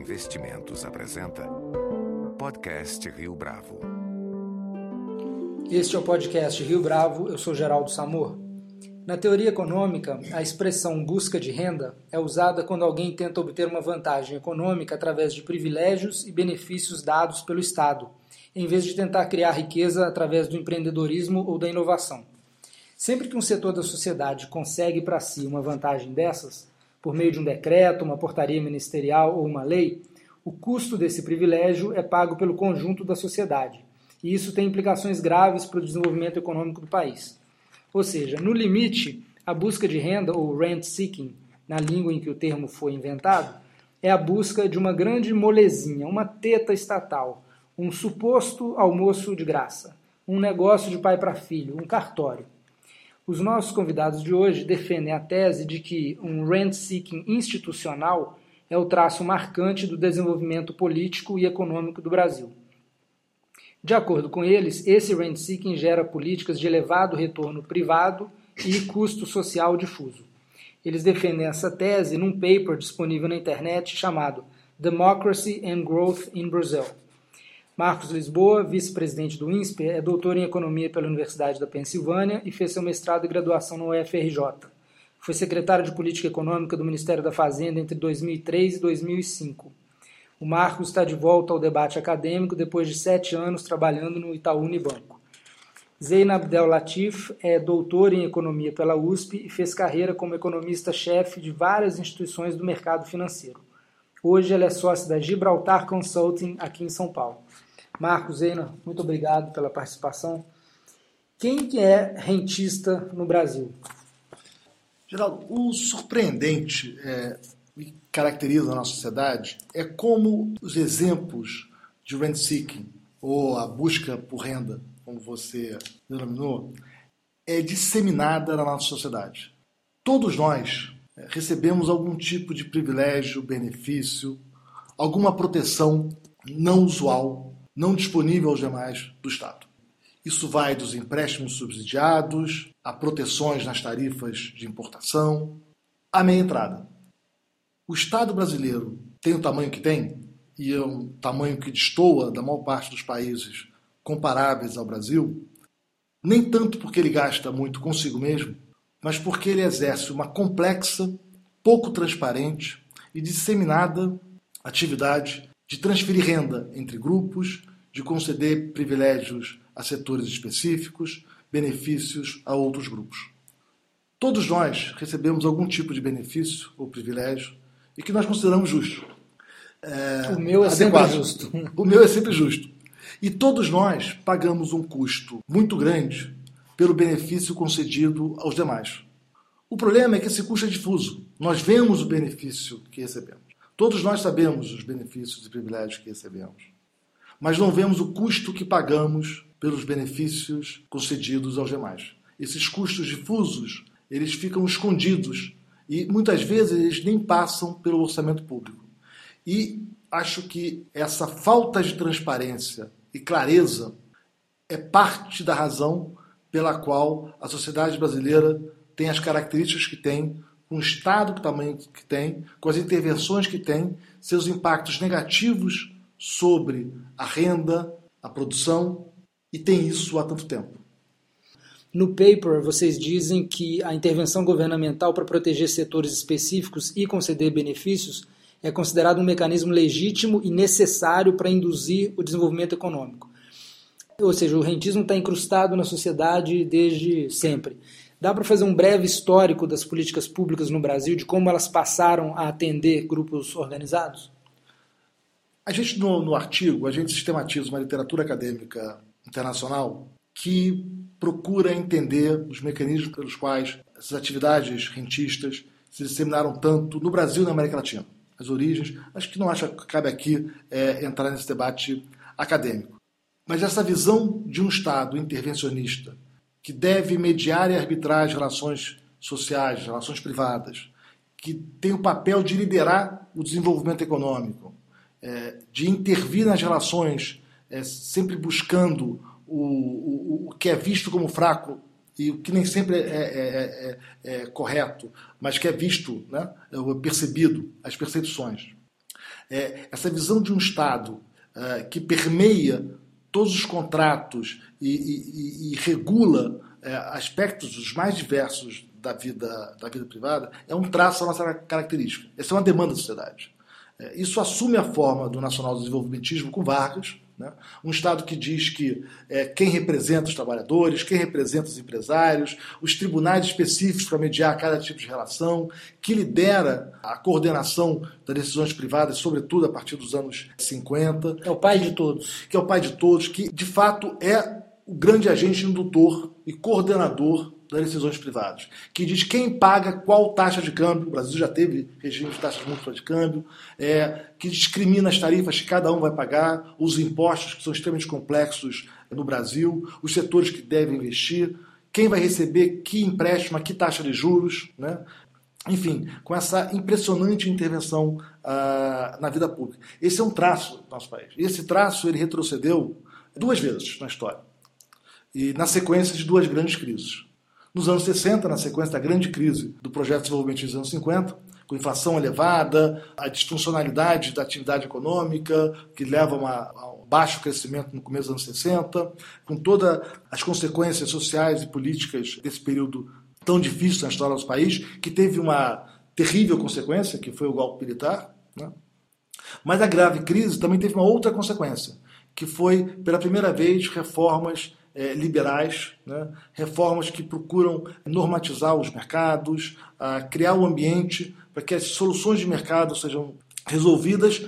Investimentos apresenta Podcast Rio Bravo. Este é o podcast Rio Bravo, eu sou Geraldo Samor. Na teoria econômica, a expressão busca de renda é usada quando alguém tenta obter uma vantagem econômica através de privilégios e benefícios dados pelo Estado, em vez de tentar criar riqueza através do empreendedorismo ou da inovação. Sempre que um setor da sociedade consegue para si uma vantagem dessas, por meio de um decreto, uma portaria ministerial ou uma lei, o custo desse privilégio é pago pelo conjunto da sociedade. E isso tem implicações graves para o desenvolvimento econômico do país. Ou seja, no limite, a busca de renda, ou rent seeking, na língua em que o termo foi inventado, é a busca de uma grande molezinha, uma teta estatal, um suposto almoço de graça, um negócio de pai para filho, um cartório. Os nossos convidados de hoje defendem a tese de que um rent-seeking institucional é o traço marcante do desenvolvimento político e econômico do Brasil. De acordo com eles, esse rent-seeking gera políticas de elevado retorno privado e custo social difuso. Eles defendem essa tese num paper disponível na internet chamado Democracy and Growth in Brazil Marcos Lisboa, vice-presidente do INSPER, é doutor em Economia pela Universidade da Pensilvânia e fez seu mestrado e graduação no UFRJ. Foi secretário de Política Econômica do Ministério da Fazenda entre 2003 e 2005. O Marcos está de volta ao debate acadêmico depois de sete anos trabalhando no Itaú Unibanco. Zeina Abdel Latif é doutor em Economia pela USP e fez carreira como economista-chefe de várias instituições do mercado financeiro. Hoje ela é sócia da Gibraltar Consulting aqui em São Paulo. Marcos Zeina, muito obrigado pela participação. Quem que é rentista no Brasil? Geraldo, o surpreendente é, que caracteriza a nossa sociedade é como os exemplos de rent seeking, ou a busca por renda, como você denominou, é disseminada na nossa sociedade. Todos nós é, recebemos algum tipo de privilégio, benefício, alguma proteção não usual não disponível aos demais do Estado. Isso vai dos empréstimos subsidiados, a proteções nas tarifas de importação, a meia entrada. O Estado brasileiro tem o tamanho que tem, e é um tamanho que destoa da maior parte dos países comparáveis ao Brasil, nem tanto porque ele gasta muito consigo mesmo, mas porque ele exerce uma complexa, pouco transparente e disseminada atividade de transferir renda entre grupos, de conceder privilégios a setores específicos, benefícios a outros grupos. Todos nós recebemos algum tipo de benefício ou privilégio e que nós consideramos justo. É, o meu é adequado. sempre justo. O meu é sempre justo. E todos nós pagamos um custo muito grande pelo benefício concedido aos demais. O problema é que esse custo é difuso. Nós vemos o benefício que recebemos. Todos nós sabemos os benefícios e privilégios que recebemos, mas não vemos o custo que pagamos pelos benefícios concedidos aos demais. Esses custos difusos, eles ficam escondidos e muitas vezes eles nem passam pelo orçamento público. E acho que essa falta de transparência e clareza é parte da razão pela qual a sociedade brasileira tem as características que tem com o Estado que tamanho que tem, com as intervenções que tem, seus impactos negativos sobre a renda, a produção, e tem isso há tanto tempo. No paper, vocês dizem que a intervenção governamental para proteger setores específicos e conceder benefícios é considerado um mecanismo legítimo e necessário para induzir o desenvolvimento econômico. Ou seja, o rentismo está incrustado na sociedade desde sempre. Dá para fazer um breve histórico das políticas públicas no Brasil, de como elas passaram a atender grupos organizados? A gente, no, no artigo, a gente sistematiza uma literatura acadêmica internacional que procura entender os mecanismos pelos quais essas atividades rentistas se disseminaram tanto no Brasil e na América Latina. As origens, acho que não acho que cabe aqui é, entrar nesse debate acadêmico. Mas essa visão de um Estado intervencionista que deve mediar e arbitrar as relações sociais, relações privadas, que tem o papel de liderar o desenvolvimento econômico, de intervir nas relações, é, sempre buscando o, o, o, que é visto como fraco e o que nem sempre é, é, é, é correto, mas que é visto, né, é percebido, as percepções. é, essa visão de um Estado é, que permeia todos os contratos e, e, e regula é, aspectos os mais diversos da vida, da vida privada é um traço da nossa característica. Essa é uma demanda da sociedade. É, isso assume a forma do nacional desenvolvimentismo com Vargas, né? um Estado que diz que é, quem representa os trabalhadores, quem representa os empresários, os tribunais específicos para mediar cada tipo de relação, que lidera a coordenação das decisões privadas, sobretudo a partir dos anos 50. É o pai de todos. Que é o pai de todos, que de fato é o grande agente indutor e coordenador das decisões privadas, que diz quem paga qual taxa de câmbio, o Brasil já teve regime de taxas múltiplas de câmbio, é, que discrimina as tarifas que cada um vai pagar, os impostos que são extremamente complexos no Brasil, os setores que devem investir, quem vai receber que empréstimo, que taxa de juros, né? enfim, com essa impressionante intervenção uh, na vida pública. Esse é um traço do nosso país. Esse traço ele retrocedeu duas vezes na história, e na sequência de duas grandes crises. Nos anos 60, na sequência da grande crise do projeto de desenvolvimento dos anos 50, com inflação elevada, a disfuncionalidade da atividade econômica, que leva a um baixo crescimento no começo dos anos 60, com todas as consequências sociais e políticas desse período tão difícil na história do país, que teve uma terrível consequência, que foi o golpe militar. Né? Mas a grave crise também teve uma outra consequência, que foi, pela primeira vez, reformas é, liberais, né? reformas que procuram normatizar os mercados, criar um ambiente para que as soluções de mercado sejam resolvidas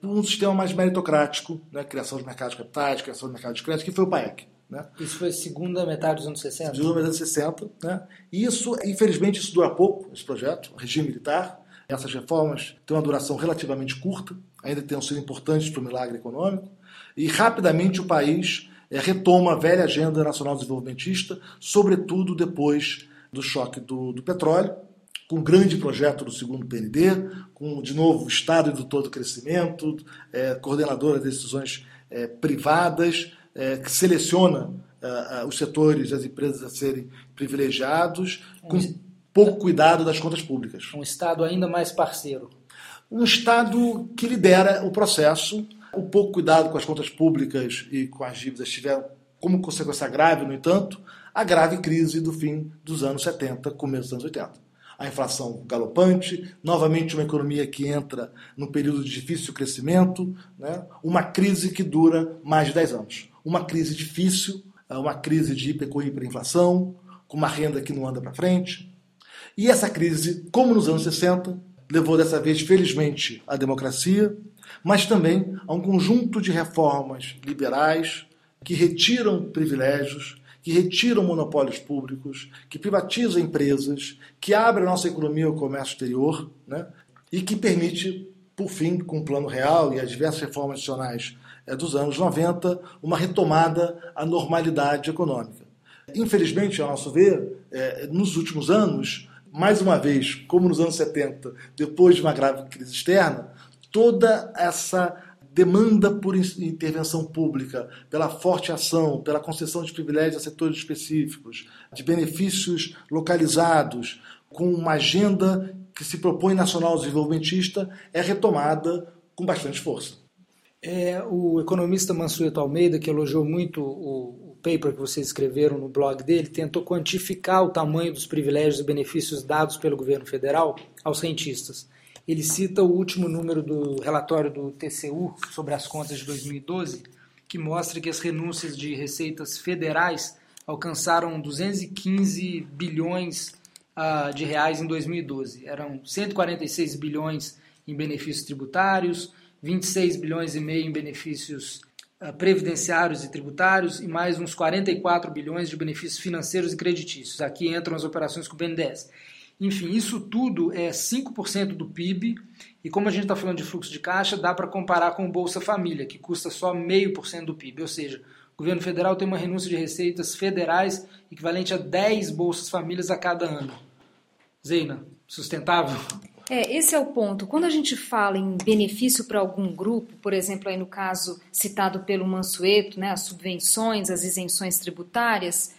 por um sistema mais meritocrático, né? criação de mercados de capitais, criação de mercados de crédito, que foi o PAEC. Né? Isso foi segunda metade dos anos 60? Segunda metade dos anos 60. Né? E isso, infelizmente, isso dura pouco, esse projeto, o regime militar. Essas reformas têm uma duração relativamente curta, ainda tenham sido importantes para o milagre econômico. E rapidamente o país retoma a velha agenda nacional desenvolvimentista, sobretudo depois do choque do, do petróleo, com o grande projeto do segundo PND, com, de novo, o Estado do crescimento, é, coordenador das decisões é, privadas, é, que seleciona é, os setores, as empresas a serem privilegiados, com pouco cuidado das contas públicas. Um Estado ainda mais parceiro. Um Estado que lidera o processo o pouco cuidado com as contas públicas e com as dívidas tiveram como consequência grave, no entanto, a grave crise do fim dos anos 70, começo dos anos 80. A inflação galopante, novamente uma economia que entra num período de difícil crescimento, né? uma crise que dura mais de 10 anos. Uma crise difícil, uma crise de hiper hiperinflação, com uma renda que não anda para frente. E essa crise, como nos anos 60, levou dessa vez, felizmente, à democracia, mas também a um conjunto de reformas liberais que retiram privilégios, que retiram monopólios públicos, que privatizam empresas, que abrem a nossa economia ao comércio exterior né? e que permite, por fim, com o Plano Real e as diversas reformas adicionais é, dos anos 90, uma retomada à normalidade econômica. Infelizmente, ao nosso ver, é, nos últimos anos, mais uma vez, como nos anos 70, depois de uma grave crise externa, toda essa demanda por intervenção pública, pela forte ação, pela concessão de privilégios a setores específicos, de benefícios localizados, com uma agenda que se propõe nacional desenvolvimentista, é retomada com bastante força. É, o economista Mansueto Almeida, que elogiou muito o, o paper que vocês escreveram no blog dele, tentou quantificar o tamanho dos privilégios e benefícios dados pelo governo federal aos rentistas ele cita o último número do relatório do TCU sobre as contas de 2012, que mostra que as renúncias de receitas federais alcançaram 215 bilhões uh, de reais em 2012. Eram 146 bilhões em benefícios tributários, 26 bilhões e meio em benefícios uh, previdenciários e tributários e mais uns 44 bilhões de benefícios financeiros e creditícios. Aqui entram as operações com o BNDES. Enfim, isso tudo é 5% do PIB, e como a gente está falando de fluxo de caixa, dá para comparar com o Bolsa Família, que custa só 0,5% do PIB, ou seja, o governo federal tem uma renúncia de receitas federais equivalente a 10 Bolsas Famílias a cada ano. Zeina, sustentável? É, esse é o ponto. Quando a gente fala em benefício para algum grupo, por exemplo, aí no caso citado pelo Mansueto, né, as subvenções, as isenções tributárias,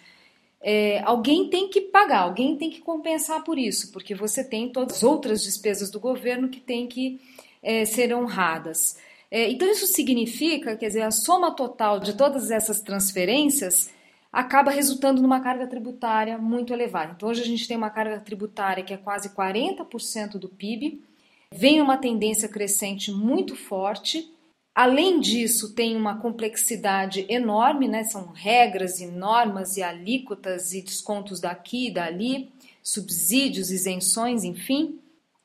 é, alguém tem que pagar, alguém tem que compensar por isso, porque você tem todas as outras despesas do governo que tem que é, ser honradas. É, então, isso significa, quer dizer, a soma total de todas essas transferências acaba resultando numa carga tributária muito elevada. Então, hoje a gente tem uma carga tributária que é quase 40% do PIB, vem uma tendência crescente muito forte. Além disso, tem uma complexidade enorme, né? são regras e normas e alíquotas e descontos daqui e dali, subsídios, isenções, enfim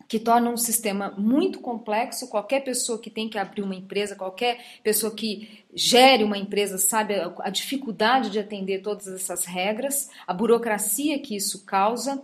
que torna um sistema muito complexo. Qualquer pessoa que tem que abrir uma empresa, qualquer pessoa que gere uma empresa sabe a dificuldade de atender todas essas regras, a burocracia que isso causa,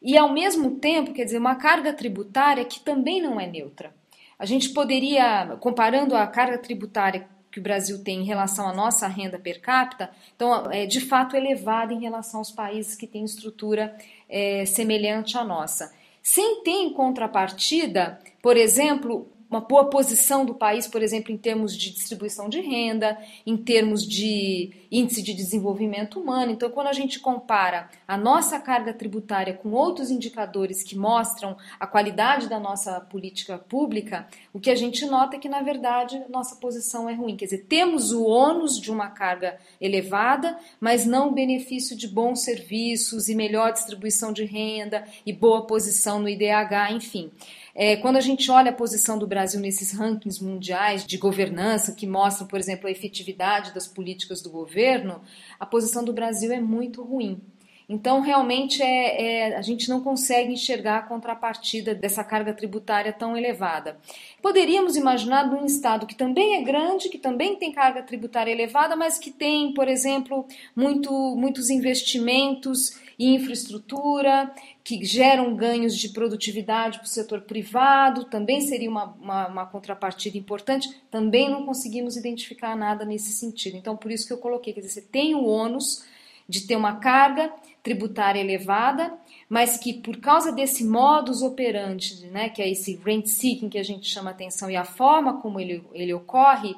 e ao mesmo tempo, quer dizer, uma carga tributária que também não é neutra. A gente poderia, comparando a carga tributária que o Brasil tem em relação à nossa renda per capita, então é de fato elevada em relação aos países que têm estrutura é, semelhante à nossa. Sem ter em contrapartida, por exemplo, uma boa posição do país, por exemplo, em termos de distribuição de renda, em termos de índice de desenvolvimento humano. Então, quando a gente compara a nossa carga tributária com outros indicadores que mostram a qualidade da nossa política pública, o que a gente nota é que, na verdade, nossa posição é ruim. Quer dizer, temos o ônus de uma carga elevada, mas não o benefício de bons serviços e melhor distribuição de renda e boa posição no IDH, enfim. É, quando a gente olha a posição do Brasil nesses rankings mundiais de governança, que mostram, por exemplo, a efetividade das políticas do governo, a posição do Brasil é muito ruim. Então, realmente, é, é, a gente não consegue enxergar a contrapartida dessa carga tributária tão elevada. Poderíamos imaginar num Estado que também é grande, que também tem carga tributária elevada, mas que tem, por exemplo, muito, muitos investimentos e infraestrutura, que geram ganhos de produtividade para o setor privado, também seria uma, uma, uma, contrapartida importante, também não conseguimos identificar nada nesse sentido. Então, por isso que eu coloquei, quer dizer, você tem o ônus de ter uma carga tributária elevada, mas que por causa desse modus operandi, né, que é esse rent seeking que a gente chama atenção e a forma como ele, ele ocorre,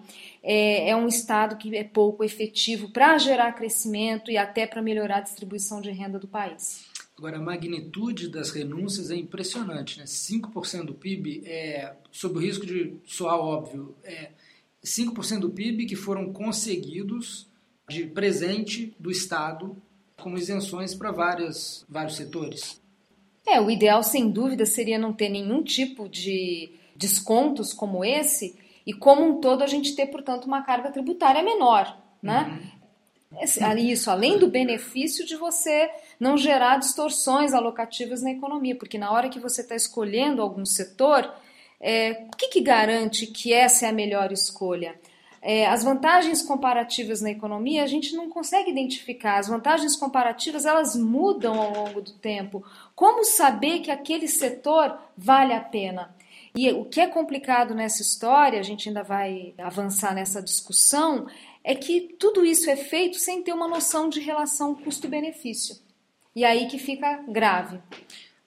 é, é um Estado que é pouco efetivo para gerar crescimento e até para melhorar a distribuição de renda do país. Agora, a magnitude das renúncias é impressionante. Né? 5% do PIB, é, sob o risco de soar óbvio, é 5% do PIB que foram conseguidos de presente do Estado como isenções para vários, vários setores. É, o ideal, sem dúvida, seria não ter nenhum tipo de descontos como esse e, como um todo, a gente ter, portanto, uma carga tributária menor, né? Uhum. Isso, além do benefício de você não gerar distorções alocativas na economia, porque na hora que você está escolhendo algum setor, é, o que, que garante que essa é a melhor escolha? É, as vantagens comparativas na economia a gente não consegue identificar. As vantagens comparativas elas mudam ao longo do tempo. Como saber que aquele setor vale a pena? E o que é complicado nessa história, a gente ainda vai avançar nessa discussão, é que tudo isso é feito sem ter uma noção de relação custo-benefício. E aí que fica grave.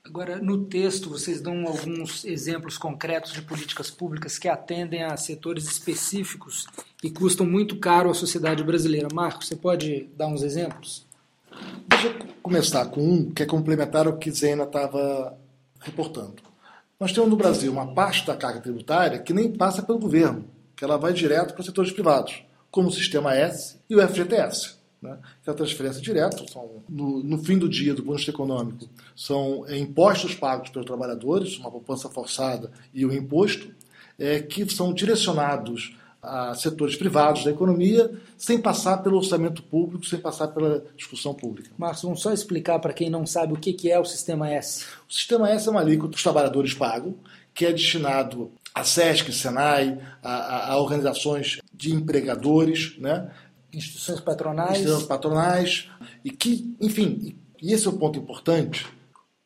Agora, no texto, vocês dão alguns exemplos concretos de políticas públicas que atendem a setores específicos e custam muito caro à sociedade brasileira. Marcos, você pode dar uns exemplos? Deixa eu começar com um que é complementar ao que Zena estava reportando. Nós temos no Brasil uma parte da carga tributária que nem passa pelo governo, que ela vai direto para os setores privados, como o Sistema S e o FGTS né, que é a transferência direta, são, no, no, fim do dia do vista econômico, são é, impostos pagos pelos trabalhadores, uma poupança forçada e o imposto, é, que são direcionados a setores privados da economia, sem passar pelo orçamento público, sem passar pela discussão pública. Marcos, vamos só explicar para quem não sabe o que é o Sistema S. O Sistema S é uma alíquota que os trabalhadores pagam, que é destinado a SESC, SENAI, a, a, a organizações de empregadores, né? instituições patronais. Instituições patronais. E que, enfim, e esse é o ponto importante,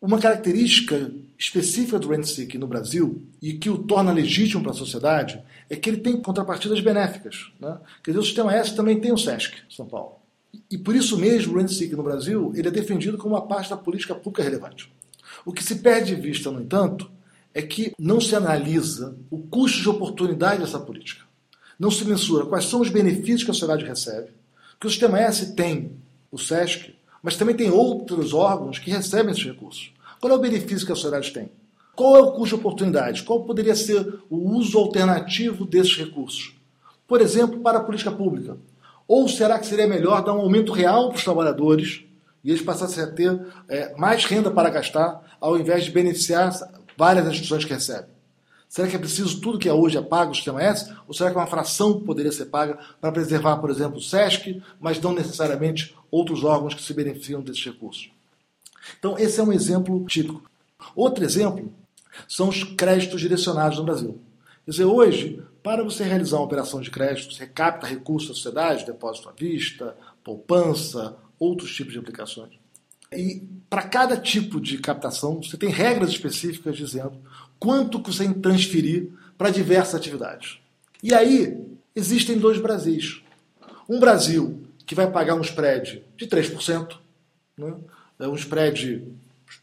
uma característica específica do rent seeking no Brasil e que o torna legítimo para a sociedade é que ele tem contrapartidas benéficas. Né? Quer dizer, o sistema S também tem o SESC, São Paulo. E por isso mesmo o rent seeking no Brasil ele é defendido como uma parte da política pública relevante. O que se perde de vista, no entanto, é que não se analisa o custo de oportunidade dessa política não se mensura quais são os benefícios que a sociedade recebe. Porque o Sistema S tem o SESC, mas também tem outros órgãos que recebem esses recursos. Qual é o benefício que a sociedade tem? Qual é o custo de oportunidade? Qual poderia ser o uso alternativo desses recursos? Por exemplo, para a política pública. Ou será que seria melhor dar um aumento real para os trabalhadores e eles passassem a ter é, mais renda para gastar, ao invés de beneficiar várias instituições que recebem? Será que é preciso tudo que é hoje é pago o sistema S? Ou será que uma fração poderia ser paga para preservar, por exemplo, o SESC, mas não necessariamente outros órgãos que se beneficiam desses recursos? Então, esse é um exemplo típico. Outro exemplo são os créditos direcionados no Brasil. Quer dizer, hoje, para você realizar uma operação de crédito, você capta recursos da sociedade, depósito à vista, poupança, outros tipos de aplicações. E para cada tipo de captação, você tem regras específicas dizendo quanto que você transferir para diversas atividades. E aí, existem dois Brasis. Um Brasil que vai pagar um spread de 3%, né? é um spread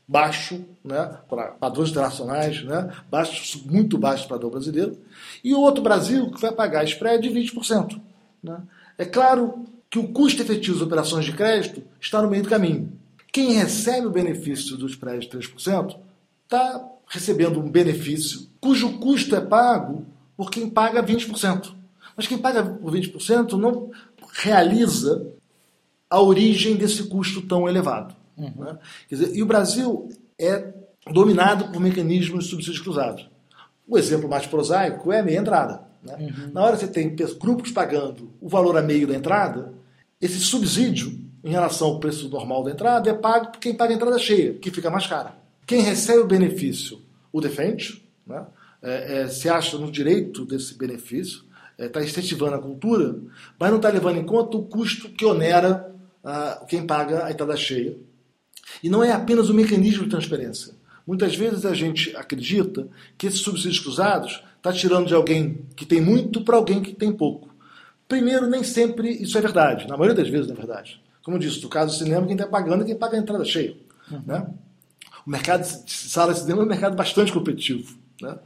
baixo, né, para padrões internacionais, né, baixo, muito baixo para o brasileiro, e o outro Brasil que vai pagar spread de 20%. Né. É claro que o custo efetivo das operações de crédito está no meio do caminho. Quem recebe o benefício do spread de 3% está recebendo um benefício cujo custo é pago por quem paga 20%. Mas quem paga por 20% não realiza a origem desse custo tão elevado. Uhum. Né? Dizer, e o Brasil é dominado por mecanismos de subsídios cruzados. O exemplo mais prosaico é a meia entrada. Né? Uhum. Na hora que você tem grupos pagando o valor a meio da entrada, esse subsídio em relação ao preço normal da entrada é pago por quem paga a entrada cheia, que fica mais cara. Quem recebe o benefício o defende, né? é, é, se acha no direito desse benefício, está é, incentivando a cultura, mas não está levando em conta o custo que onera ah, quem paga a entrada cheia e não é apenas o mecanismo de transferência. Muitas vezes a gente acredita que esses subsídios cruzados está tirando de alguém que tem muito para alguém que tem pouco. Primeiro, nem sempre isso é verdade. Na maioria das vezes não é verdade. Como eu disse, no caso do cinema, quem está pagando é quem paga a entrada cheia. Uhum. Né? O mercado de sala de cinema é um mercado bastante competitivo. Né?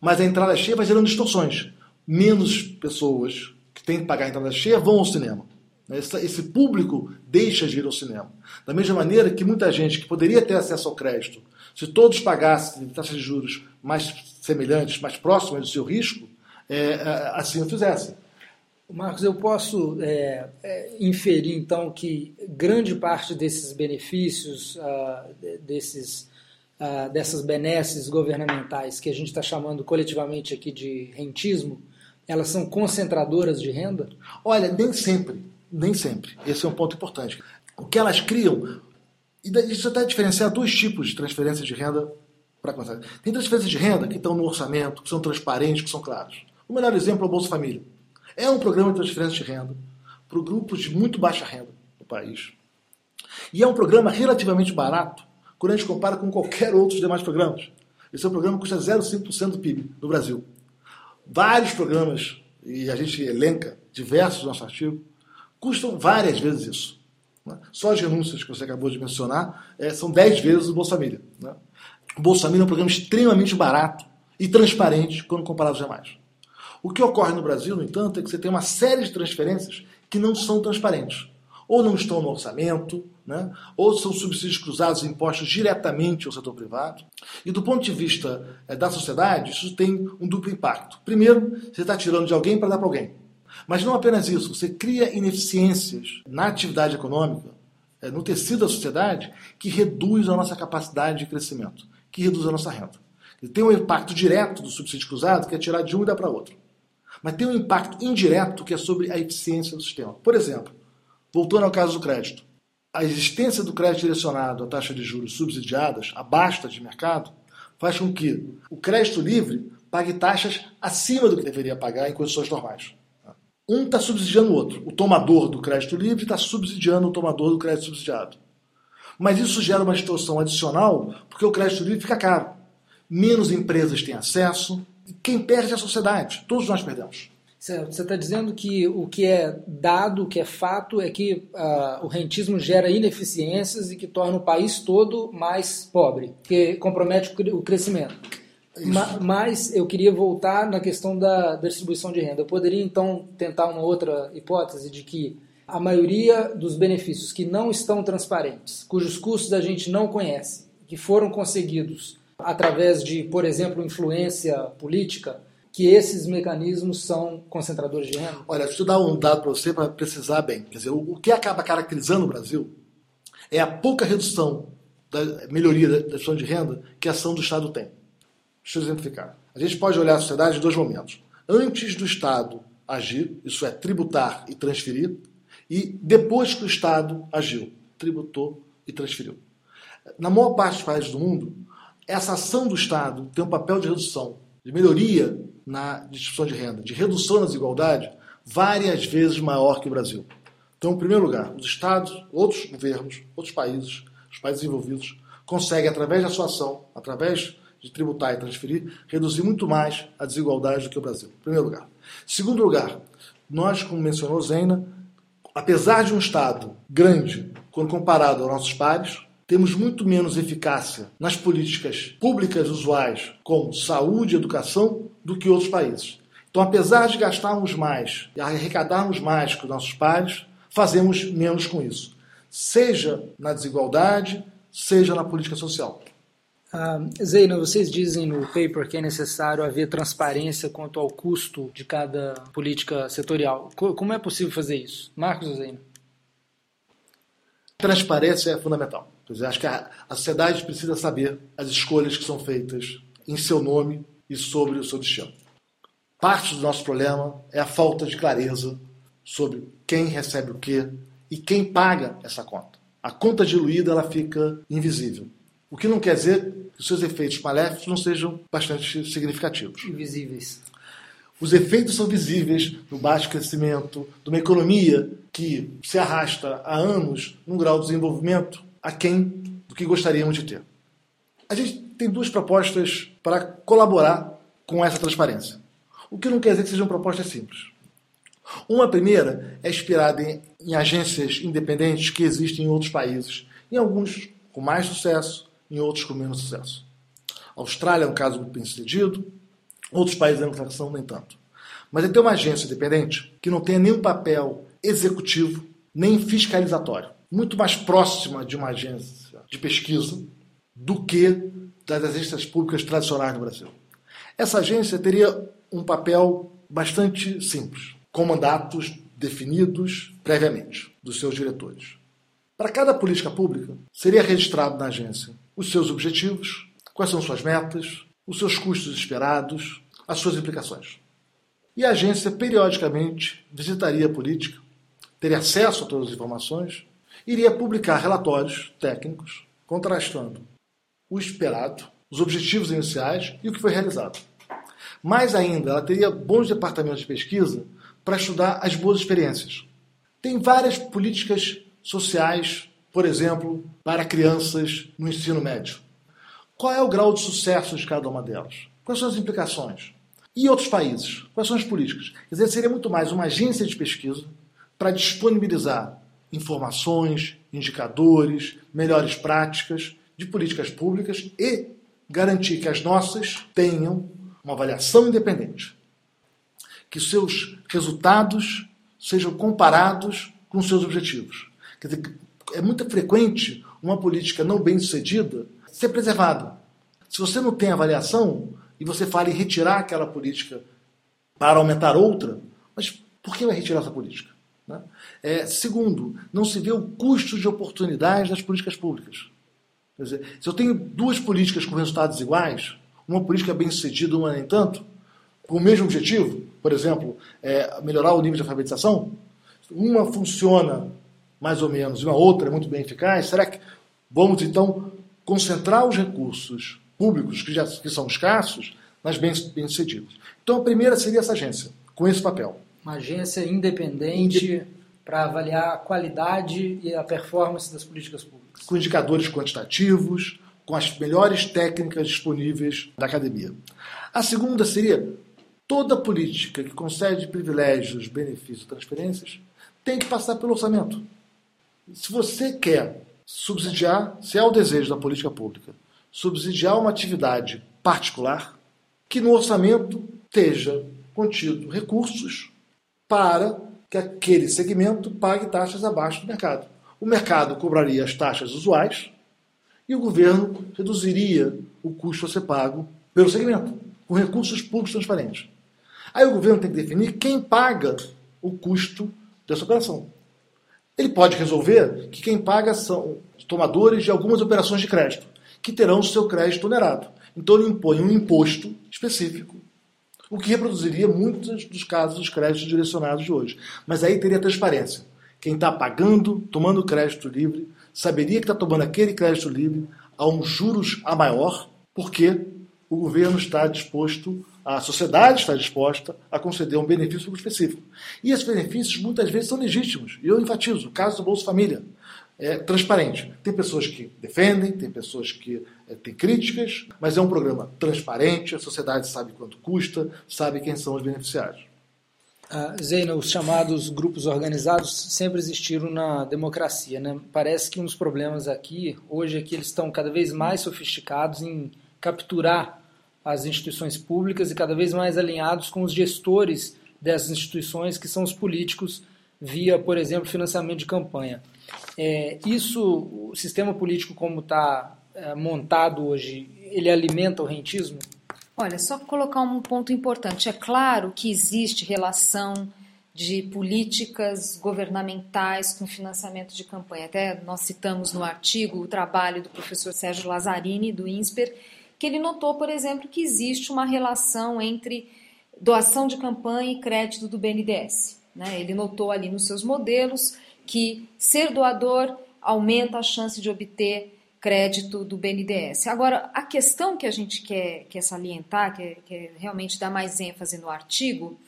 Mas a entrada cheia vai gerando distorções. Menos pessoas que têm que pagar a entrada cheia vão ao cinema. Esse público deixa de ir ao cinema. Da mesma maneira que muita gente que poderia ter acesso ao crédito, se todos pagassem taxas de juros mais semelhantes, mais próximas do seu risco, é, é, assim o fizessem. Marcos, eu posso é, é, inferir então que grande parte desses benefícios, uh, desses, uh, dessas benesses governamentais que a gente está chamando coletivamente aqui de rentismo, elas são concentradoras de renda? Olha, nem sempre. Nem sempre. Esse é um ponto importante. O que elas criam, e isso até diferenciar dois tipos de transferências de renda para começar. Tem transferências de renda que estão no orçamento, que são transparentes, que são claros. O melhor exemplo é o Bolsa Família. É um programa de transferência de renda para grupos de muito baixa renda no país. E é um programa relativamente barato quando a gente compara com qualquer outro dos demais programas. Esse é um programa que custa 0,5% do PIB no Brasil. Vários programas, e a gente elenca diversos no nosso artigo, custam várias vezes isso. Né? Só as renúncias que você acabou de mencionar é, são 10 vezes o Bolsa Família. Né? O Bolsa Família é um programa extremamente barato e transparente quando comparado aos demais. O que ocorre no Brasil, no entanto, é que você tem uma série de transferências que não são transparentes. Ou não estão no orçamento, né? ou são subsídios cruzados impostos diretamente ao setor privado. E do ponto de vista é, da sociedade, isso tem um duplo impacto. Primeiro, você está tirando de alguém para dar para alguém. Mas não apenas isso, você cria ineficiências na atividade econômica, é, no tecido da sociedade, que reduz a nossa capacidade de crescimento, que reduz a nossa renda. E tem um impacto direto do subsídio cruzado, que é tirar de um e dar para outro. Mas tem um impacto indireto, que é sobre a eficiência do sistema. Por exemplo, voltando ao caso do crédito. A existência do crédito direcionado a taxa de juros subsidiadas, abaixo de mercado, faz com que o crédito livre pague taxas acima do que deveria pagar em condições normais. Um está subsidiando o outro. O tomador do crédito livre está subsidiando o tomador do crédito subsidiado. Mas isso gera uma distorção adicional porque o crédito livre fica caro. Menos empresas têm acesso e quem perde é a sociedade. Todos nós perdemos. Certo. Você está dizendo que o que é dado, o que é fato, é que uh, o rentismo gera ineficiências e que torna o país todo mais pobre, que compromete o crescimento. Ma, mas eu queria voltar na questão da, da distribuição de renda. Eu poderia então tentar uma outra hipótese de que a maioria dos benefícios que não estão transparentes, cujos custos a gente não conhece, que foram conseguidos através de, por exemplo, influência política, que esses mecanismos são concentradores de renda? Olha, deixa eu dar um dado para você para precisar bem. Quer dizer, o que acaba caracterizando o Brasil é a pouca redução da melhoria da redução de renda que a ação do Estado tem. Deixa eu exemplificar. A gente pode olhar a sociedade em dois momentos. Antes do Estado agir, isso é, tributar e transferir, e depois que o Estado agiu, tributou e transferiu. Na maior parte dos países do mundo, essa ação do Estado tem um papel de redução, de melhoria na distribuição de renda, de redução da desigualdade, várias vezes maior que o Brasil. Então, em primeiro lugar, os Estados, outros governos, outros países, os países envolvidos, conseguem, através da sua ação, através de tributar e transferir, reduzir muito mais a desigualdade do que o Brasil. Em primeiro lugar. Segundo lugar, nós, como mencionou Zena, apesar de um Estado grande, quando comparado aos nossos pares, temos muito menos eficácia nas políticas públicas usuais, como saúde e educação, do que outros países. Então, apesar de gastarmos mais e arrecadarmos mais que os nossos pares, fazemos menos com isso, seja na desigualdade, seja na política social. Ah, Zeina, vocês dizem no paper que é necessário haver transparência quanto ao custo de cada política setorial. Como é possível fazer isso? Marcos Zeina. Transparência é fundamental. Quer dizer, acho que a, a sociedade precisa saber as escolhas que são feitas em seu nome e sobre o seu destino. Parte do nosso problema é a falta de clareza sobre quem recebe o quê e quem paga essa conta. A conta diluída ela fica invisível. O que não quer dizer que os seus efeitos maléficos não sejam bastante significativos. Invisíveis. Os efeitos são visíveis no baixo crescimento de uma economia que se arrasta há anos num grau de desenvolvimento aquém do que gostaríamos de ter. A gente tem duas propostas para colaborar com essa transparência. O que não quer dizer que sejam propostas simples. Uma primeira é inspirada em, em agências independentes que existem em outros países, em alguns com mais sucesso, em outros com menos sucesso. A Austrália é um caso bem sucedido, outros países da anglo nem tanto. Mas é ter uma agência independente que não tenha nenhum papel executivo nem fiscalizatório, muito mais próxima de uma agência de pesquisa do que das agências públicas tradicionais no Brasil. Essa agência teria um papel bastante simples, com mandatos definidos previamente dos seus diretores. Para cada política pública, seria registrado na agência os seus objetivos, quais são suas metas, os seus custos esperados, as suas implicações. E a agência periodicamente visitaria a política, teria acesso a todas as informações, iria publicar relatórios técnicos contrastando o esperado, os objetivos iniciais e o que foi realizado. Mais ainda, ela teria bons departamentos de pesquisa para estudar as boas experiências. Tem várias políticas sociais por exemplo, para crianças no ensino médio? Qual é o grau de sucesso de cada uma delas? Quais são as implicações? E outros países? Quais são as políticas? Quer dizer, seria muito mais uma agência de pesquisa para disponibilizar informações, indicadores, melhores práticas de políticas públicas e garantir que as nossas tenham uma avaliação independente. Que seus resultados sejam comparados com seus objetivos. Quer dizer, é muito frequente uma política não bem sucedida ser preservada. Se você não tem avaliação e você fala em retirar aquela política para aumentar outra, mas por que vai retirar essa política? Né? É, segundo, não se vê o custo de oportunidade das políticas públicas. Quer dizer, se eu tenho duas políticas com resultados iguais, uma política bem sucedida, uma nem tanto, com o mesmo objetivo, por exemplo, é, melhorar o nível de alfabetização, uma funciona mais ou menos, e uma outra é muito bem eficaz, será que vamos então concentrar os recursos públicos, que já que são escassos, nas bem-sucedidas? Então a primeira seria essa agência, com esse papel. Uma agência independente para avaliar a qualidade e a performance das políticas públicas. Com indicadores quantitativos, com as melhores técnicas disponíveis da academia. A segunda seria toda política que concede privilégios, benefícios e transferências tem que passar pelo orçamento. Se você quer subsidiar, se é o desejo da política pública, subsidiar uma atividade particular, que no orçamento esteja contido recursos para que aquele segmento pague taxas abaixo do mercado. O mercado cobraria as taxas usuais e o governo reduziria o custo a ser pago pelo segmento, com recursos públicos transparentes. Aí o governo tem que definir quem paga o custo dessa operação. Ele pode resolver que quem paga são os tomadores de algumas operações de crédito, que terão seu crédito onerado. Então ele impõe um imposto específico, o que reproduziria muitos dos casos dos créditos direcionados de hoje. Mas aí teria transparência. Quem está pagando, tomando crédito livre, saberia que está tomando aquele crédito livre a um juros a maior, porque o governo está disposto, a sociedade está disposta a conceder um benefício específico. E esses benefícios muitas vezes são legítimos. E eu enfatizo, o caso do Bolsa Família é transparente. Tem pessoas que defendem, tem pessoas que é, têm críticas, mas é um programa transparente, a sociedade sabe quanto custa, sabe quem são os beneficiários. Uh, Zeina, os chamados grupos organizados sempre existiram na democracia. Né? Parece que um dos problemas aqui, hoje, é que eles estão cada vez mais sofisticados em capturar as instituições públicas e cada vez mais alinhados com os gestores dessas instituições, que são os políticos, via, por exemplo, financiamento de campanha. É, isso, o sistema político como está é, montado hoje, ele alimenta o rentismo? Olha, só colocar um ponto importante. É claro que existe relação de políticas governamentais com financiamento de campanha. Até nós citamos no artigo o trabalho do professor Sérgio Lazzarini, do INSPER, que ele notou, por exemplo, que existe uma relação entre doação de campanha e crédito do BNDES. Né? Ele notou ali nos seus modelos que ser doador aumenta a chance de obter crédito do BNDES. Agora, a questão que a gente quer, quer salientar, quer, quer realmente dar mais ênfase no artigo,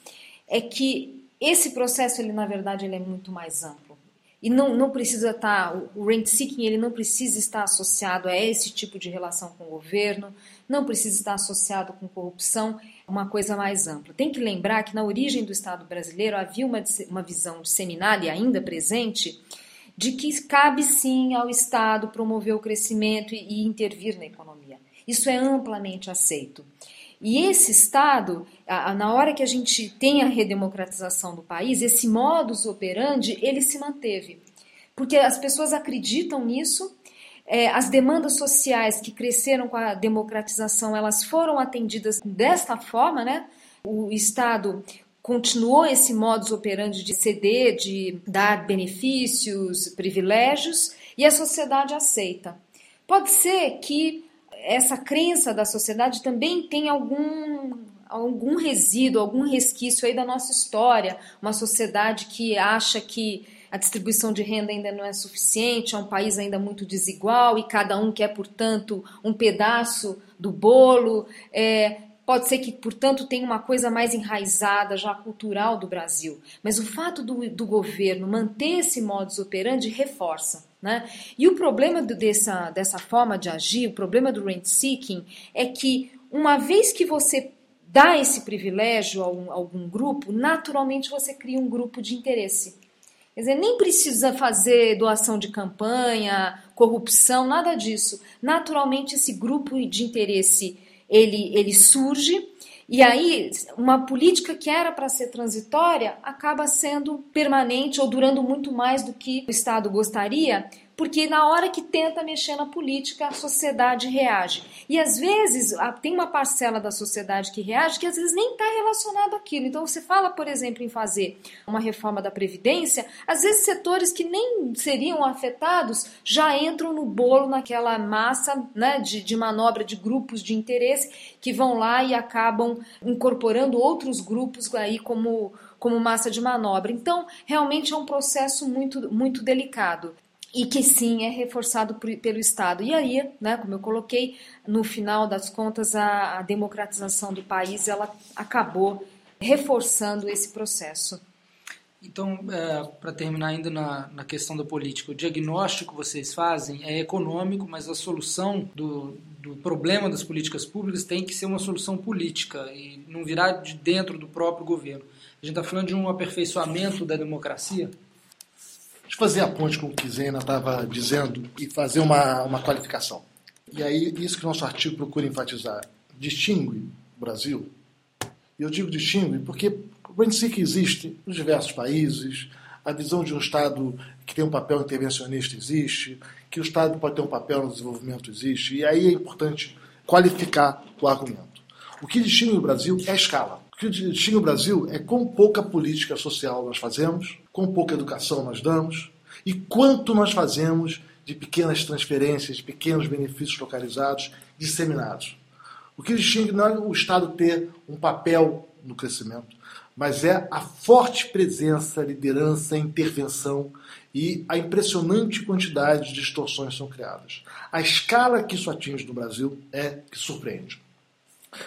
é que esse processo, ele na verdade, ele é muito mais amplo. E não, não precisa estar, tá, o rent seeking ele não precisa estar associado a esse tipo de relação com o governo, não precisa estar associado com corrupção, uma coisa mais ampla. Tem que lembrar que na origem do Estado brasileiro havia uma, uma visão e ainda presente de que cabe sim ao Estado promover o crescimento e intervir na economia. Isso é amplamente aceito. E esse Estado, na hora que a gente tem a redemocratização do país, esse modus operandi, ele se manteve. Porque as pessoas acreditam nisso, é, as demandas sociais que cresceram com a democratização, elas foram atendidas desta forma, né? O Estado continuou esse modus operandi de ceder, de dar benefícios, privilégios, e a sociedade aceita. Pode ser que essa crença da sociedade também tenha algum algum resíduo, algum resquício aí da nossa história, uma sociedade que acha que a distribuição de renda ainda não é suficiente, é um país ainda muito desigual e cada um quer, portanto, um pedaço do bolo. É, Pode ser que, portanto, tenha uma coisa mais enraizada, já cultural do Brasil. Mas o fato do, do governo manter esse modus operandi reforça. Né? E o problema dessa, dessa forma de agir, o problema do rent seeking, é que uma vez que você dá esse privilégio a, a algum grupo, naturalmente você cria um grupo de interesse. Quer dizer, nem precisa fazer doação de campanha, corrupção, nada disso. Naturalmente, esse grupo de interesse ele, ele surge e aí uma política que era para ser transitória acaba sendo permanente ou durando muito mais do que o Estado gostaria, porque na hora que tenta mexer na política, a sociedade reage. E às vezes tem uma parcela da sociedade que reage que às vezes nem está relacionado àquilo. Então você fala, por exemplo, em fazer uma reforma da Previdência, às vezes setores que nem seriam afetados já entram no bolo naquela massa né, de, de manobra de grupos de interesse que vão lá e acabam incorporando outros grupos aí como como massa de manobra. Então, realmente é um processo muito, muito delicado e que sim é reforçado por, pelo Estado. E aí, né, como eu coloquei, no final das contas, a, a democratização do país ela acabou reforçando esse processo. Então, é, para terminar ainda na, na questão da política, o diagnóstico que vocês fazem é econômico, mas a solução do, do problema das políticas públicas tem que ser uma solução política e não virar de dentro do próprio governo. A gente está falando de um aperfeiçoamento da democracia? Eu fazer a ponte com o que Zena estava dizendo e fazer uma, uma qualificação. E aí, isso que o nosso artigo procura enfatizar. Distingue o Brasil. E eu digo distingue porque o que existe nos diversos países, a visão de um Estado que tem um papel intervencionista existe, que o Estado pode ter um papel no desenvolvimento existe. E aí é importante qualificar o argumento. O que distingue o Brasil é a escala. O que o Brasil é quão pouca política social nós fazemos, quão pouca educação nós damos e quanto nós fazemos de pequenas transferências, de pequenos benefícios localizados disseminados. O que distingue não é o Estado ter um papel no crescimento, mas é a forte presença, liderança, intervenção e a impressionante quantidade de distorções que são criadas. A escala que isso atinge no Brasil é que surpreende.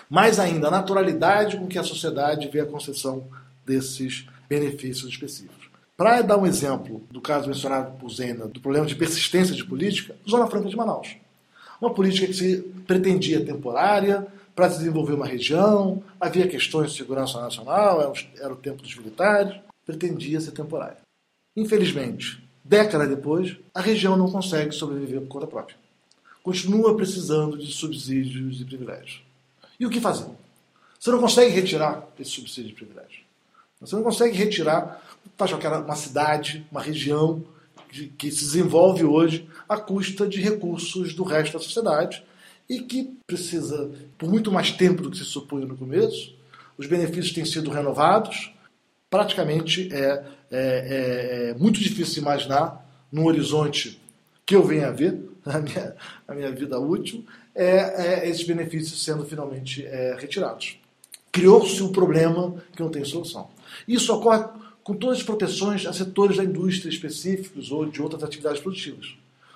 Mais ainda, a naturalidade com que a sociedade vê a concessão desses benefícios específicos. Para dar um exemplo do caso mencionado por Zena, do problema de persistência de política, Zona Franca de Manaus. Uma política que se pretendia temporária, para desenvolver uma região, havia questões de segurança nacional, era o tempo dos militares, pretendia ser temporária. Infelizmente, décadas depois, a região não consegue sobreviver por conta própria. Continua precisando de subsídios e privilégios. E o que fazer? Você não consegue retirar esse subsídio e privilégio. Você não consegue retirar, faz uma cidade, uma região que se desenvolve hoje à custa de recursos do resto da sociedade e que precisa, por muito mais tempo do que se supunha no começo, os benefícios têm sido renovados. Praticamente é, é, é, é muito difícil imaginar, num horizonte que eu venha a ver, na minha, na minha vida útil, é, é, esses benefícios sendo finalmente é, retirados. Criou-se um problema que não tem solução. Isso ocorre com todas as proteções a setores da indústria específicos ou de outras atividades produtivas.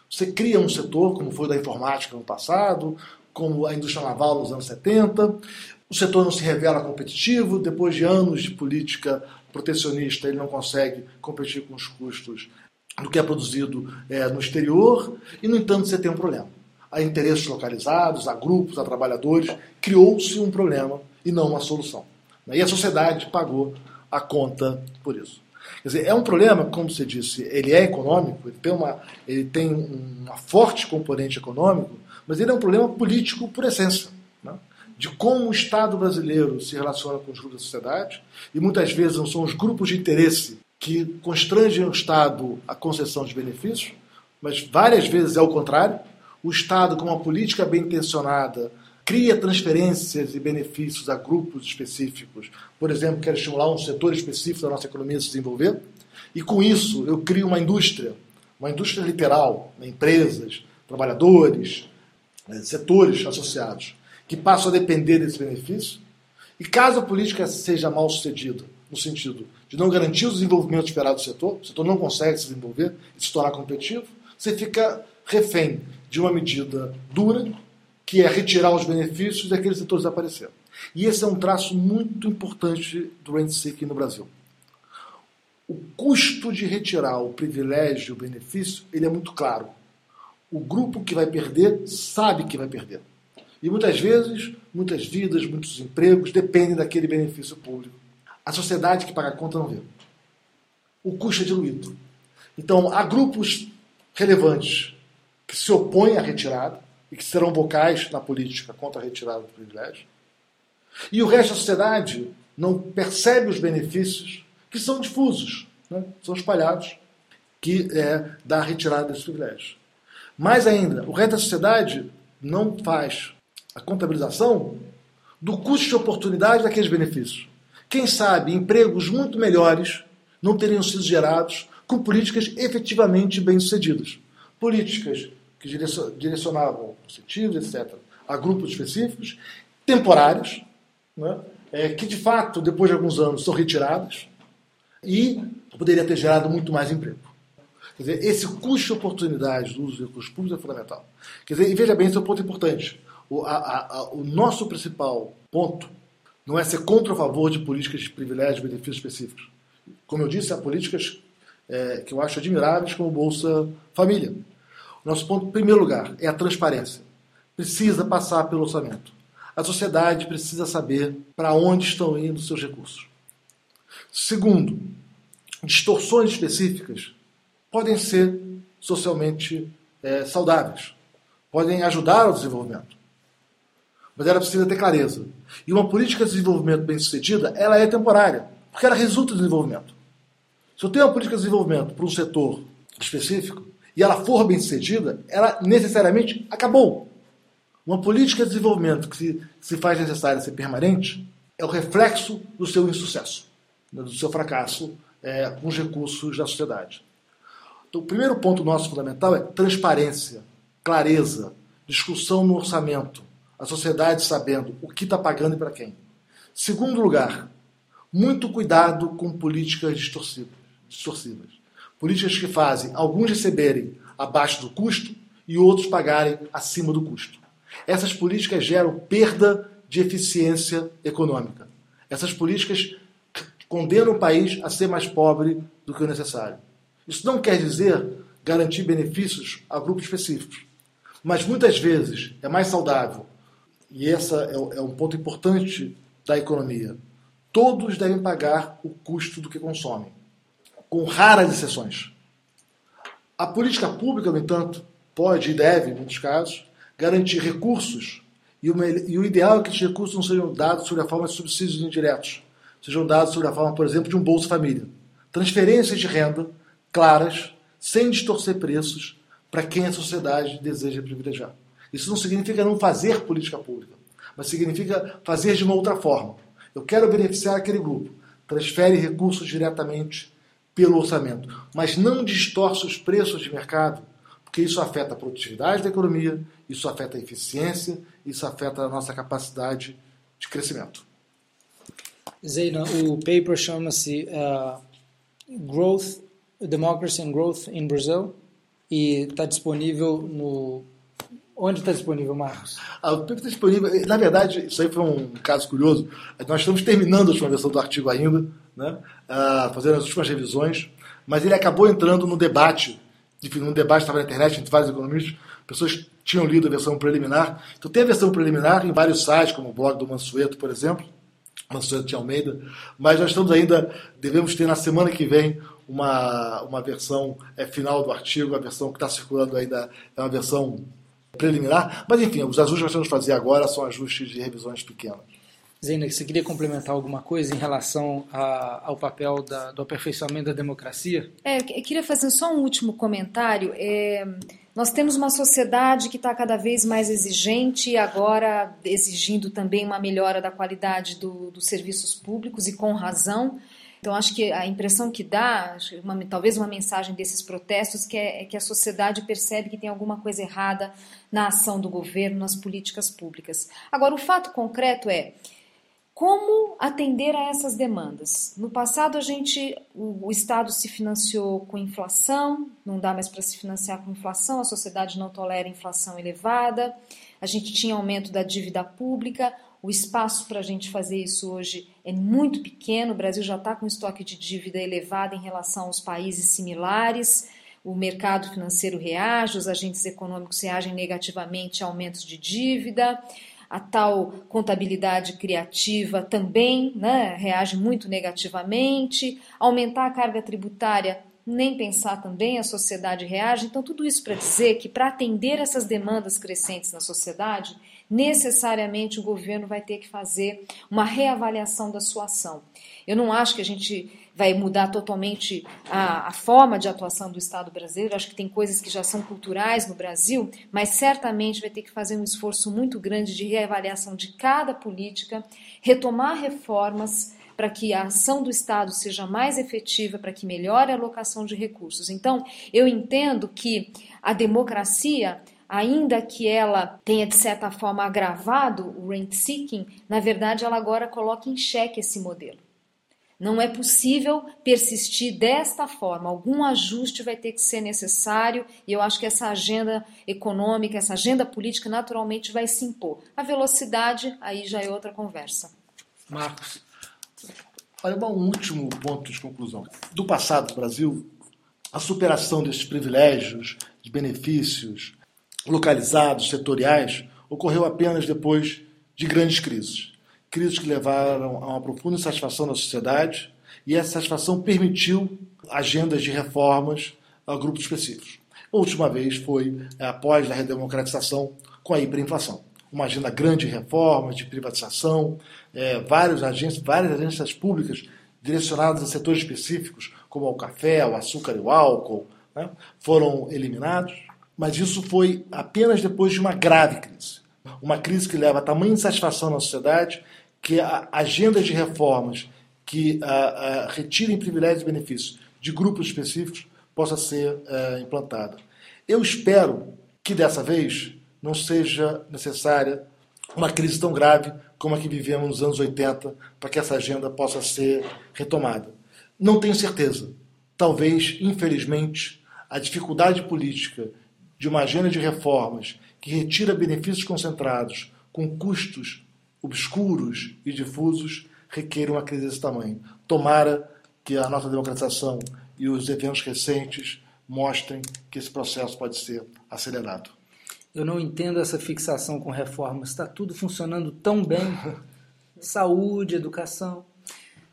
Você cria um setor, como foi da informática no passado, como a indústria naval nos anos 70. O setor não se revela competitivo, depois de anos de política protecionista, ele não consegue competir com os custos do que é produzido é, no exterior, e, no entanto, você tem um problema. Há interesses localizados, há grupos, há trabalhadores, criou-se um problema e não uma solução. E a sociedade pagou a conta por isso. Quer dizer, é um problema, como você disse, ele é econômico, ele tem, uma, ele tem uma forte componente econômico, mas ele é um problema político por essência. Né? De como o Estado brasileiro se relaciona com os grupos da sociedade, e muitas vezes não são os grupos de interesse que constrangem o Estado à concessão de benefícios, mas várias vezes é o contrário. O Estado, com uma política bem intencionada, cria transferências e benefícios a grupos específicos. Por exemplo, quero estimular um setor específico da nossa economia a se desenvolver. E com isso eu crio uma indústria, uma indústria literal, né, empresas, trabalhadores, né, setores associados, que passam a depender desse benefício. E caso a política seja mal sucedida, no sentido de não garantir o desenvolvimento esperado do setor, o setor não consegue se desenvolver e se tornar competitivo, você fica refém de uma medida dura, que é retirar os benefícios daqueles setores desapareceram. E esse é um traço muito importante do rent seeking no Brasil. O custo de retirar o privilégio, o benefício, ele é muito claro. O grupo que vai perder sabe que vai perder. E muitas vezes, muitas vidas, muitos empregos dependem daquele benefício público. A sociedade que paga a conta não vê. O custo é diluído. Então, há grupos relevantes que se opõem à retirada, e que serão vocais na política contra a retirada do privilégio. E o resto da sociedade não percebe os benefícios que são difusos, né? são espalhados, que é da retirada desses privilégios. Mais ainda, o resto da sociedade não faz a contabilização do custo de oportunidade daqueles benefícios. Quem sabe empregos muito melhores não teriam sido gerados com políticas efetivamente bem-sucedidas. Políticas que direcionavam incentivos, etc., a grupos específicos, temporários, né, é, que de fato, depois de alguns anos, são retiradas e poderia ter gerado muito mais emprego. Quer dizer, esse custo de oportunidade do uso de recursos públicos é fundamental. Quer dizer, e veja bem, esse é um ponto importante. O, a, a, o nosso principal ponto não é ser contra a favor de políticas de privilégios e benefícios específicos. Como eu disse, há políticas é, que eu acho admiráveis, como Bolsa Família. Nosso ponto, em primeiro lugar, é a transparência. Precisa passar pelo orçamento. A sociedade precisa saber para onde estão indo seus recursos. Segundo, distorções específicas podem ser socialmente é, saudáveis, podem ajudar ao desenvolvimento. Mas ela precisa ter clareza. E uma política de desenvolvimento bem sucedida, ela é temporária, porque ela resulta do desenvolvimento. Se eu tenho uma política de desenvolvimento para um setor específico, e ela for bem sucedida, ela necessariamente acabou. Uma política de desenvolvimento que se, se faz necessária ser permanente é o reflexo do seu insucesso, né, do seu fracasso é, com os recursos da sociedade. Então, o primeiro ponto nosso fundamental é transparência, clareza, discussão no orçamento, a sociedade sabendo o que está pagando e para quem. Segundo lugar, muito cuidado com políticas distorcivas. Políticas que fazem alguns receberem abaixo do custo e outros pagarem acima do custo. Essas políticas geram perda de eficiência econômica. Essas políticas condenam o país a ser mais pobre do que o necessário. Isso não quer dizer garantir benefícios a grupos específicos, mas muitas vezes é mais saudável, e esse é, é um ponto importante da economia. Todos devem pagar o custo do que consomem, com raras exceções. A política pública, no entanto, pode e deve, em muitos casos, garantir recursos, e o, ideal é que esses recursos não sejam dados sob a forma de subsídios indiretos, sejam dados sob a forma, por exemplo, de um Bolsa Família. Transferências de renda claras, sem distorcer preços, para quem a sociedade deseja privilegiar. Isso não significa não fazer política pública, mas significa fazer de uma outra forma. Eu quero beneficiar aquele grupo. Transfere recursos diretamente pelo orçamento, mas não distorce os preços de mercado, porque isso afeta a produtividade da economia, isso afeta a eficiência, isso afeta a nossa capacidade de crescimento. Zeina, o paper chama-se uh, Growth, Democracy and Growth in Brazil e está disponível no Onde está disponível, Marcos? Ah, o paper está disponível. Na verdade, isso aí foi um caso curioso. Nós estamos terminando a última versão do artigo ainda, né? Ah, fazendo as últimas revisões, mas ele acabou entrando no debate, enfim, num debate que estava na internet entre vários economistas, pessoas tinham lido a versão preliminar. Então tem a versão preliminar em vários sites, como o blog do Mansueto, por exemplo, Mansueto de Almeida, mas nós estamos ainda, devemos ter na semana que vem uma, uma versão é, final do artigo, a versão que está circulando ainda é uma versão preliminar, mas enfim, os ajustes que nós vamos fazer agora são ajustes de revisões pequenas. Zena, você queria complementar alguma coisa em relação a, ao papel da, do aperfeiçoamento da democracia? É, eu queria fazer só um último comentário. É, nós temos uma sociedade que está cada vez mais exigente agora exigindo também uma melhora da qualidade do, dos serviços públicos e com razão. Então, acho que a impressão que dá, uma, talvez uma mensagem desses protestos, que é, é, que a sociedade percebe que tem alguma coisa errada na ação do governo, nas políticas públicas. Agora, o fato concreto é como atender a essas demandas. No passado, a gente, o, o Estado se financiou com inflação, não dá mais para se financiar com inflação, a sociedade não tolera inflação elevada, a gente tinha aumento da dívida pública, o espaço para a gente fazer isso hoje é muito pequeno. O Brasil já está com estoque de dívida elevado em relação aos países similares. O mercado financeiro reage, os agentes econômicos reagem negativamente a aumentos de dívida. A tal contabilidade criativa também né, reage muito negativamente. Aumentar a carga tributária nem pensar também, a sociedade reage. Então, tudo isso para dizer que para atender essas demandas crescentes na sociedade, necessariamente o governo vai ter que fazer uma reavaliação da sua ação. Eu não acho que a gente vai mudar totalmente a, a, forma de atuação do Estado brasileiro. Acho que tem coisas que já são culturais no Brasil, mas certamente vai ter que fazer um esforço muito grande de reavaliação de cada política, retomar reformas para que a ação do Estado seja mais efetiva, para que melhore a alocação de recursos. Então, eu entendo que a democracia ainda que ela tenha de certa forma agravado o rent seeking, na verdade ela agora coloca em xeque esse modelo. Não é possível persistir desta forma. Algum ajuste vai ter que ser necessário e eu acho que essa agenda econômica, essa agenda política naturalmente vai se impor. A velocidade aí já é outra conversa. Marcos. Olha, um último ponto de conclusão. Do passado do Brasil, a superação desses privilégios, de benefícios, localizados, setoriais, ocorreu apenas depois de grandes crises. Crises que levaram a uma profunda insatisfação da sociedade e essa satisfação permitiu agendas de reformas a grupos específicos. A última vez foi é, após a redemocratização com a hiperinflação. Uma agenda grande de reformas, de privatização, é, várias, agências, várias agências públicas direcionadas a setores específicos, como o café, o açúcar e o álcool, né, foram eliminados mas isso foi apenas depois de uma grave crise. Uma crise que leva a tamanha insatisfação na sociedade que a agenda de reformas que a, a, retirem privilégios e benefícios de grupos específicos possa ser uh, implantada. Eu espero que dessa vez não seja necessária uma crise tão grave como a que vivemos nos anos 80 para que essa agenda possa ser retomada. Não tenho certeza. Talvez, infelizmente, a dificuldade política de uma agenda de reformas que retira benefícios concentrados com custos obscuros e difusos requer uma crise desse tamanho. Tomara que a nossa democratização e os eventos recentes mostrem que esse processo pode ser acelerado. Eu não entendo essa fixação com reformas. Está tudo funcionando tão bem. Saúde, educação.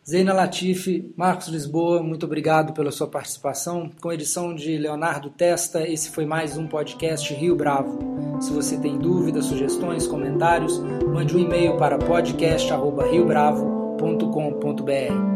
Zeina Latifi, Marcos Lisboa, muito obrigado pela sua participação. Com edição de Leonardo Testa, esse foi mais um podcast Rio Bravo. Se você tem dúvidas, sugestões, comentários, mande um e-mail para podcast@riobravo.com.br.